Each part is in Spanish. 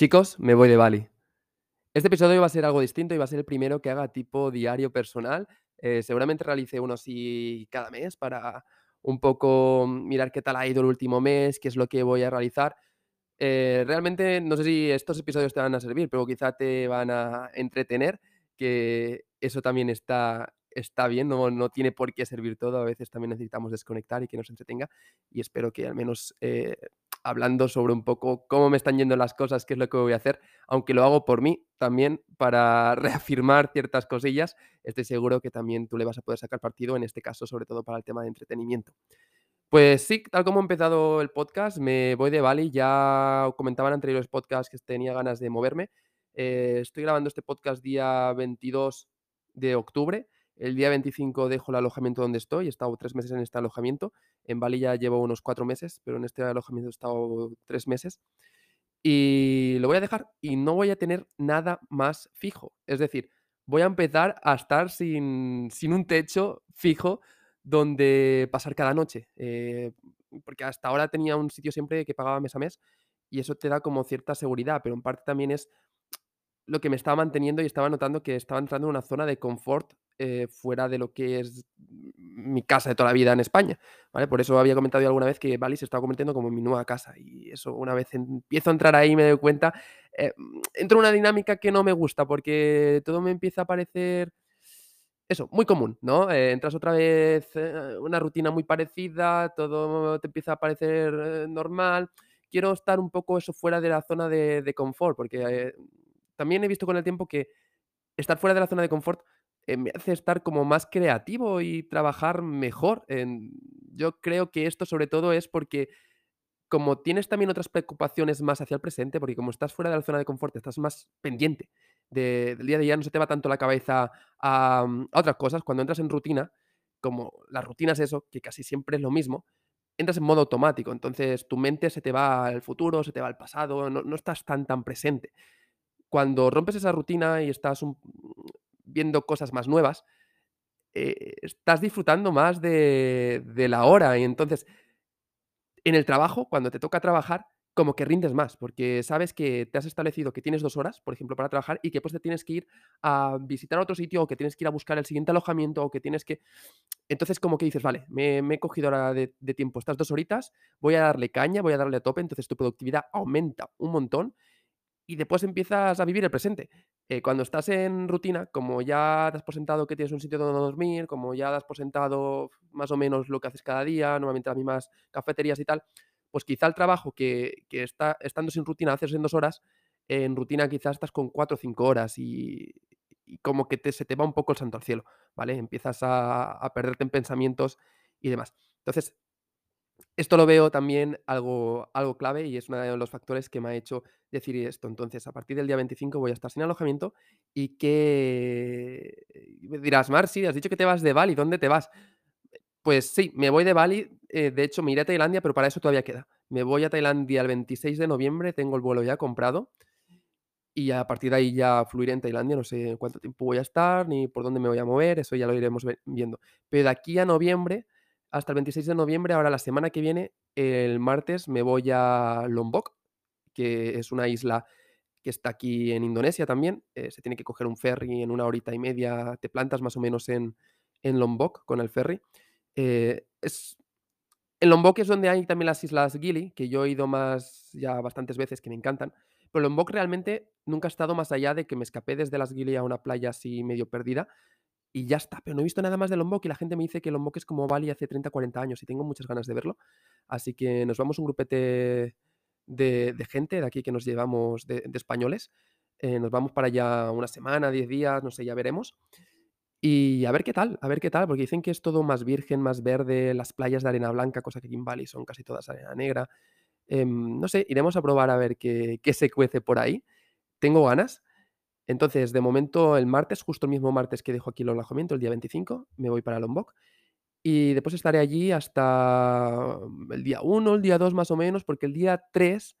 Chicos, me voy de Bali. Este episodio va a ser algo distinto y va a ser el primero que haga tipo diario personal. Eh, seguramente realice uno así cada mes para un poco mirar qué tal ha ido el último mes, qué es lo que voy a realizar. Eh, realmente no sé si estos episodios te van a servir, pero quizá te van a entretener, que eso también está, está bien, no, no tiene por qué servir todo, a veces también necesitamos desconectar y que nos entretenga y espero que al menos eh, hablando sobre un poco cómo me están yendo las cosas, qué es lo que voy a hacer, aunque lo hago por mí también para reafirmar ciertas cosillas, estoy seguro que también tú le vas a poder sacar partido, en este caso sobre todo para el tema de entretenimiento. Pues sí, tal como he empezado el podcast, me voy de Bali. Ya comentaba en anteriores podcasts que tenía ganas de moverme. Eh, estoy grabando este podcast día 22 de octubre. El día 25 dejo el alojamiento donde estoy. He estado tres meses en este alojamiento. En Bali ya llevo unos cuatro meses, pero en este alojamiento he estado tres meses. Y lo voy a dejar y no voy a tener nada más fijo. Es decir, voy a empezar a estar sin, sin un techo fijo donde pasar cada noche. Eh, porque hasta ahora tenía un sitio siempre que pagaba mes a mes y eso te da como cierta seguridad, pero en parte también es lo que me estaba manteniendo y estaba notando que estaba entrando en una zona de confort eh, fuera de lo que es mi casa de toda la vida en España, ¿vale? Por eso había comentado yo alguna vez que Bali se estaba convirtiendo como mi nueva casa y eso una vez empiezo a entrar ahí me doy cuenta, eh, entro en una dinámica que no me gusta porque todo me empieza a parecer eso, muy común, ¿no? Eh, entras otra vez, eh, una rutina muy parecida, todo te empieza a parecer eh, normal. Quiero estar un poco eso fuera de la zona de, de confort, porque también he visto con el tiempo que estar fuera de la zona de confort me hace estar como más creativo y trabajar mejor. Yo creo que esto sobre todo es porque como tienes también otras preocupaciones más hacia el presente, porque como estás fuera de la zona de confort, estás más pendiente del día a día, no se te va tanto la cabeza a, mm, a, otras cosas. Cuando entras en rutina, como la rutina es eso, que casi siempre es lo mismo, entras en modo automático. Entonces tu mente se te va al futuro, se te va al pasado, no, no estás tan tan presente. Cuando rompes esa rutina y estás un, viendo cosas más nuevas, eh, estás disfrutando más de, la hora y entonces en el trabajo, cuando te toca trabajar, como que rindes más, porque sabes que te has establecido que tienes dos horas, por ejemplo, para trabajar y que pues te tienes que ir a visitar otro sitio o que tienes que ir a buscar el siguiente alojamiento o que tienes que... Entonces como que dices, vale, me, me he cogido ahora de, de, tiempo estas dos horitas, voy a darle caña, voy a darle a tope, entonces tu productividad aumenta un montón y después empiezas a vivir el presente. Eh, cuando estás en rutina, como ya te has presentado que tienes un sitio donde dormir, como ya te has presentado más o menos lo que haces cada día, normalmente las mismas cafeterías y tal, pues quizá el trabajo que, que está, estando sin rutina haces en dos horas, en rutina quizás estás con cuatro o cinco horas y, y como que te, se te va un poco el santo al cielo, ¿vale? Empiezas a, a perderte en pensamientos y demás. Entonces, esto lo veo también algo, algo clave y es uno de los factores que me ha hecho decir esto. Entonces, a partir del día 25 voy a estar sin alojamiento y que dirás, Marci, has dicho que te vas de Bali, ¿dónde te vas? Pues sí, me voy de Bali, eh, de hecho me iré a Tailandia, pero para eso todavía queda. Me voy a Tailandia el 26 de noviembre, tengo el vuelo ya comprado y a partir de ahí ya fluiré en Tailandia, no sé cuánto tiempo voy a estar ni por dónde me voy a mover, eso ya lo iremos viendo. Pero de aquí a noviembre hasta el 26 de noviembre. Ahora la semana que viene, el martes, me voy a Lombok, que es una isla que está aquí en Indonesia también. Eh, se tiene que coger un ferry en una horita y media. Te plantas más o menos en, en Lombok con el ferry. Eh, es, en Lombok es donde hay también las islas Gili, que yo he ido más ya bastantes veces, que me encantan. Pero Lombok realmente nunca ha estado más allá de que me escapé desde las Gili a una playa así medio perdida y ya está, pero no he visto nada más de Lombok y la gente me dice que Lombok es como Bali hace 30, 40 años y tengo muchas ganas de verlo. Así que nos vamos un grupete de, de gente de aquí que nos llevamos de, españoles. Eh, nos vamos para allá una semana, 10 días, no sé, ya veremos. Y a ver qué tal, a ver qué tal, porque dicen que es todo más virgen, más verde, las playas de arena blanca, cosa que aquí en Bali son casi todas arena negra. Eh, no sé, iremos a probar a ver qué, qué se cuece por ahí. Tengo ganas. Entonces, de momento, el martes, justo el mismo martes que dejo aquí el alojamiento, el día 25, me voy para Lombok. Y después estaré allí hasta el día 1, el día 2 más o menos, porque el día 3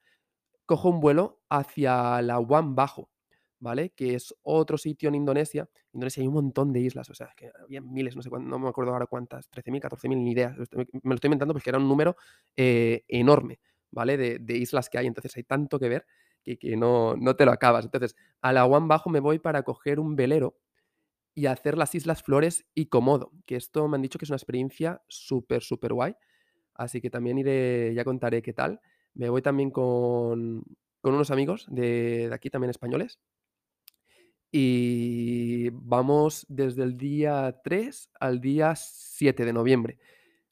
cojo un vuelo hacia la Labuan Bajo, ¿vale? Que es otro sitio en Indonesia. En Indonesia hay un montón de islas, o sea, que había miles, no sé cuántas, no me acuerdo ahora cuántas, 13.000, 14.000, ni idea. Me lo estoy inventando porque era un número eh, enorme, ¿vale? De islas que hay, entonces hay tanto que ver que no no te lo acabas. Entonces, a Labuan Bajo me voy para coger un velero y hacer las Islas Flores y Komodo, que esto me han dicho que es una experiencia súper, superguay, así que también iré ya contaré qué tal. Me voy también con con unos amigos de de aquí, también españoles y vamos desde el día 3 al día 7 de noviembre.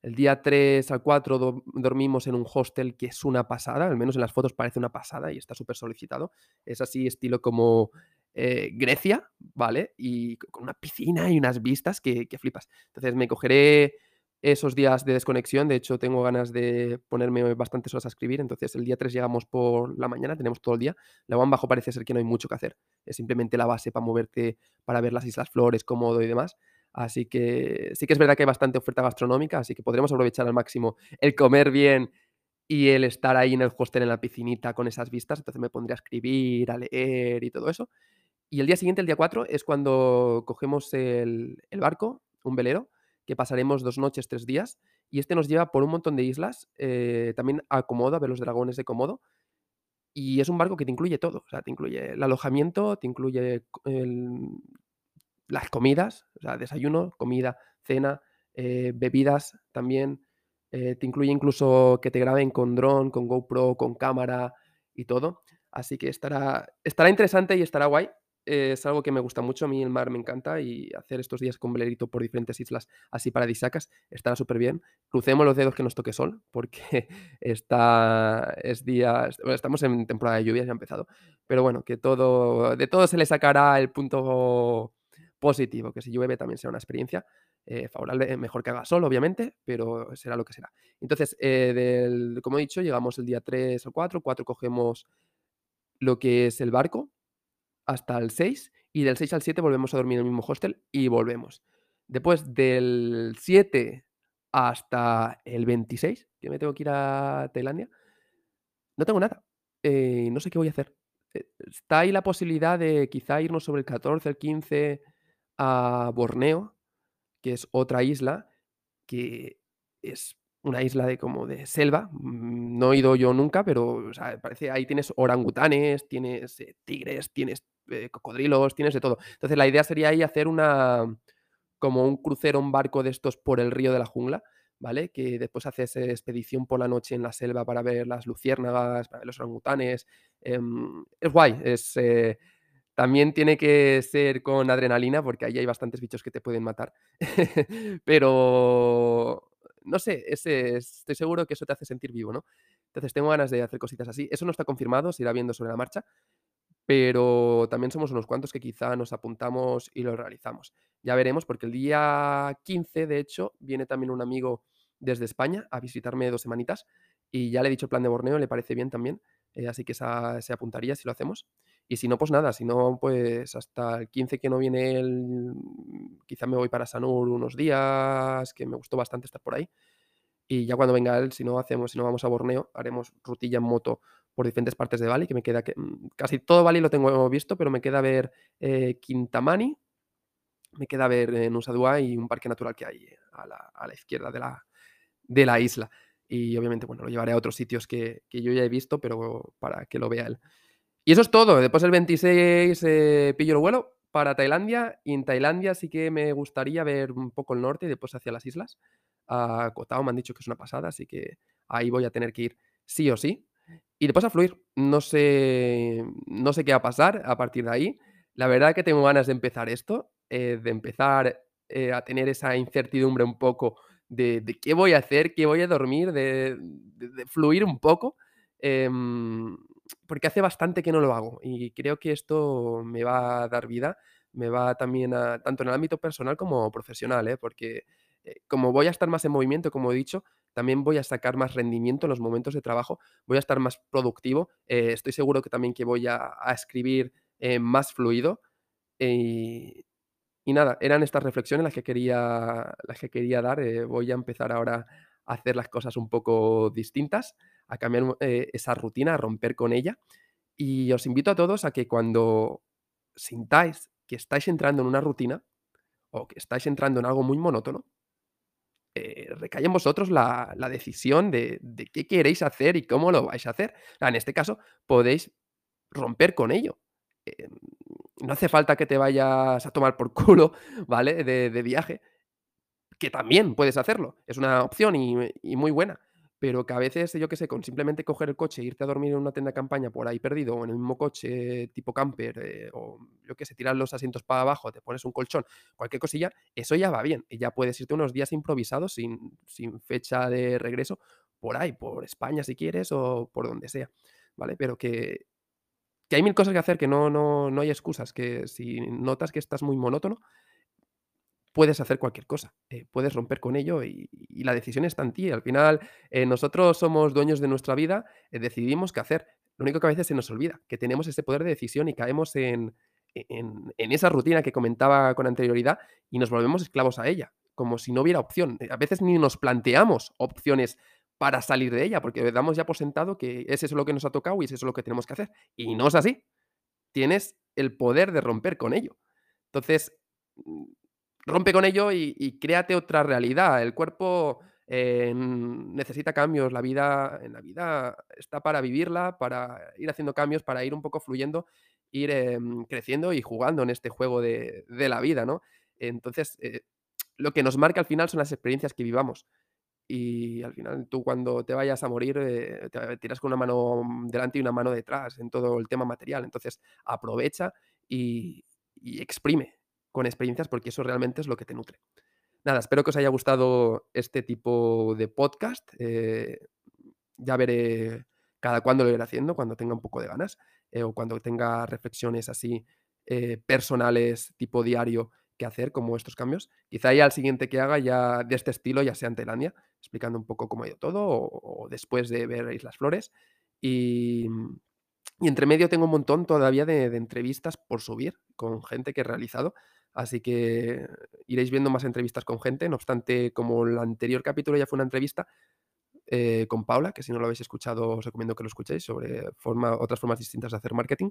El día 3 al 4 do dormimos en un hostel que es una pasada, al menos en las fotos parece una pasada y está supersolicitado. Es así estilo como, eh, Grecia, ¿vale? Y co con una piscina y unas vistas que flipas. Entonces, me cogeré esos días de desconexión, de hecho, tengo ganas de ponerme bastantes horas a escribir, entonces el día 3 llegamos por la mañana, tenemos todo el día. Labuan Bajo parece ser que no hay mucho que hacer, es simplemente la base para moverte, para ver las Islas Flores, Komodo y demás. Así que sí que es verdad que hay bastante oferta gastronómica, así que podremos aprovechar al máximo el comer bien y el estar ahí en el hostel, en la piscinita con esas vistas, entonces me pondré a escribir, a leer y todo eso. Y el día siguiente, el día 4, es cuando cogemos el barco, un velero, que pasaremos 2 noches, 3 días, y este nos lleva por un montón de islas, eh, también a Komodo, a ver los dragones de Komodo. Y es un barco que te incluye todo, o sea, te incluye el alojamiento, te incluye el las comidas, o sea, desayuno, comida, cena, eh, bebidas también, eh, te incluye incluso que te graben con dron, con GoPro, con cámara y todo. Así que estará estará interesante y estará guay. Es algo que me gusta mucho, a mí el mar me encanta y hacer estos días con velerito por diferentes islas así paradisíacas estará superbién. Crucemos los dedos que nos toque sol, porque está es bueno, estamos en temporada de lluvias, ya ha empezado, pero bueno, que todo de todo se le sacará el punto positivo, que si llueve también será una experiencia, eh, favorable, mejor que haga sol, obviamente, pero será lo que será. Entonces, eh, del como he dicho, llegamos el día 3 o 4, 4 cogemos lo que es el barco hasta el 6, y del 6 al 7 volvemos a dormir en el mismo hostel y volvemos. Después del 7 hasta el 26, que me tengo que ir a Tailandia no tengo nada, eh, no sé qué voy a hacer. Eh, está ahí la posibilidad de quizá irnos sobre el 14, el 15 a Borneo, que es otra isla, que es una isla de como de selva, mm, no he ido yo nunca, pero, parece ahí tienes orangutanes, tienes, eh, tigres, tienes, eh, cocodrilos, tienes de todo. Entonces, la idea sería ahí hacer una como un crucero, un barco de estos por el río de la jungla, ¿vale? Que después haces expedición por la noche en la selva para ver las luciérnagas, para ver los orangutanes, em, es guay, es, eh, también tiene que ser con adrenalina, porque ahí hay bastantes bichos que te pueden matar. Pero, no sé, estoy seguro que eso te hace sentir vivo, ¿no? Entonces, tengo ganas de hacer cositas así. Eso no está confirmado, se irá viendo sobre la marcha, pero también somos unos cuantos que quizá nos apuntamos y lo realizamos. Ya veremos, porque el día 15, de hecho, viene también un amigo desde España a visitarme 2 semanitas, y ya le he dicho el plan de Borneo, le parece bien también, eh, así que se apuntaría si lo hacemos. Y si no, pues nada, si no, pues hasta el 15 que no viene él, quizá me voy para Sanur unos días, que me gustó bastante estar por ahí. Y ya cuando venga él, si no hacemos si no vamos a Borneo, haremos rutilla en moto por diferentes partes de Bali, que me queda que mm, casi todo Bali lo tengo visto, pero me queda ver, eh, Kintamani, me queda ver, eh, Nusa y un parque natural que hay a la a la izquierda de la de la isla. Y obviamente, bueno, lo llevaré a otros sitios que que yo ya he visto, pero para que lo vea él. Y eso es todo. Después el 26, eh, pillo el vuelo para Tailandia, y en Tailandia sí que me gustaría ver un poco el norte y después hacia las islas. A Koh Tao me han dicho que es una pasada, así que ahí voy a tener que ir sí o sí. Y después a fluir. No sé no sé qué va a pasar a partir de ahí. La verdad que tengo ganas de empezar esto, eh, de empezar, eh, a tener esa incertidumbre un poco de qué voy a hacer, qué voy a dormir, de fluir un poco, em, porque hace bastante que no lo hago, y creo que esto me va a dar vida, me va también a tanto en el ámbito personal como profesional, ¿eh? Porque, eh, como voy a estar más en movimiento, como he dicho, también voy a sacar más rendimiento en los momentos de trabajo, voy a estar más productivo, eh, estoy seguro que también que voy a a escribir, eh, más fluido, y nada, eran estas reflexiones las que quería las que quería dar, voy a empezar ahora hacer las cosas un poco distintas, a cambiar, eh, esa rutina, a romper con ella. Y os invito a todos a que cuando sintáis que estáis entrando en una rutina, o que estáis entrando en algo muy monótono eh, en vosotros la la decisión de de qué queréis hacer y cómo lo vais a hacer. En este caso, podéis romper con ello. Em, no hace falta que te vayas a tomar por culo, ¿vale? De viaje, que también puedes hacerlo. Es una opción y, y muy buena. Pero que a veces, yo qué sé, con simplemente coger el coche e irte a dormir en una tienda de campaña por ahí perdido, o en el mismo coche tipo camper, eh, o yo qué sé, tirar los asientos para abajo, te pones un colchón, cualquier cosilla, eso ya va bien. Y ya puedes irte unos días improvisados sin, sin fecha de regreso por ahí, por España si quieres, o por donde sea. ¿Vale? Pero que, que hay mil cosas que hacer, que no, no, no hay excusas, que si notas que estás muy monótono, puedes hacer cualquier cosa, eh, puedes romper con ello y, la decisión está en ti. Al final, eh, nosotros somos dueños de nuestra vida, eh, decidimos qué hacer. Lo único que a veces se nos olvida, que tenemos ese poder de decisión y caemos en, e, en, esa rutina que comentaba con anterioridad y nos volvemos esclavos a ella, como si no hubiera opción. A veces ni nos planteamos opciones para salir de ella, porque damos ya por sentado que es lo que nos ha tocado y es eso lo que tenemos que hacer. Y no es así. Tienes el poder de romper con ello. Entonces, mm, rompe con ello y, créate otra realidad. El cuerpo eh, necesita cambios, la vida, la vida está para vivirla, para ir haciendo cambios, para ir un poco fluyendo, ir eh, creciendo y jugando en este juego de, de la vida, ¿no? Entonces, eh, lo que nos marca al final son las experiencias que vivamos. Y al final tú cuando te vayas a morir eh, te tiras con una mano delante y una mano detrás en todo el tema material. Entonces aprovecha y, y exprime con experiencias porque eso realmente es lo que te nutre. Nada, espero que os haya gustado este tipo de podcast. Eh, ya veré cada cuándo lo iré haciendo, cuando tenga un poco de ganas eh, o cuando tenga reflexiones así eh, personales tipo diario que hacer, como estos cambios. Quizá ya el siguiente que haga ya de este estilo ya sea en Tailandia, explicando un poco cómo ha ido todo o, o después de ver Islas Flores. Y, y entre medio tengo un montón todavía de, de entrevistas por subir con gente que he realizado. Así que iréis viendo más entrevistas con gente. No obstante, como el anterior capítulo ya fue una entrevista eh, con Paula, que si no lo habéis escuchado os recomiendo que lo escuchéis, sobre otras formas distintas de hacer marketing.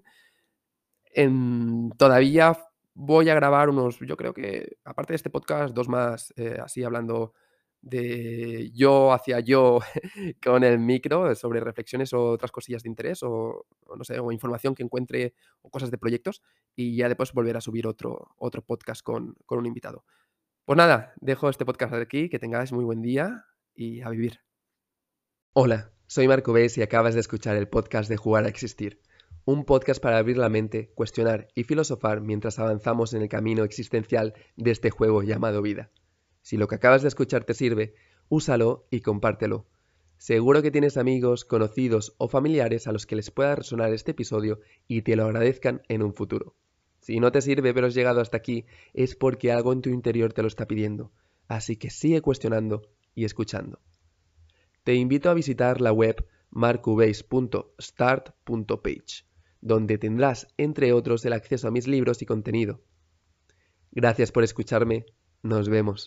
En, todavía voy a grabar unos, yo creo que, aparte de este podcast, dos más eh, así hablando de yo hacia yo con el micro, sobre reflexiones o otras cosillas de interés o, no sé, o información que encuentre o cosas de proyectos y ya después volver a subir otro, otro podcast con, con un invitado. Pues nada, dejo este podcast aquí, que tengáis muy buen día y a vivir. Hola, soy Marco Bess y acabas de escuchar el podcast de Jugar a Existir, un podcast para abrir la mente, cuestionar y filosofar mientras avanzamos en el camino existencial de este juego llamado vida. Si lo que acabas de escuchar te sirve, úsalo y compártelo. Seguro que tienes amigos, conocidos o familiares a los que les pueda resonar este episodio y te lo agradezcan en un futuro. Si no te sirve pero llegado hasta aquí, es porque algo en tu interior te lo está pidiendo. Así que sigue cuestionando y escuchando. Te invito a visitar la web marcubase.start.page, donde tendrás, entre otros, el acceso a mis libros y contenido. Gracias por escucharme. Nos vemos.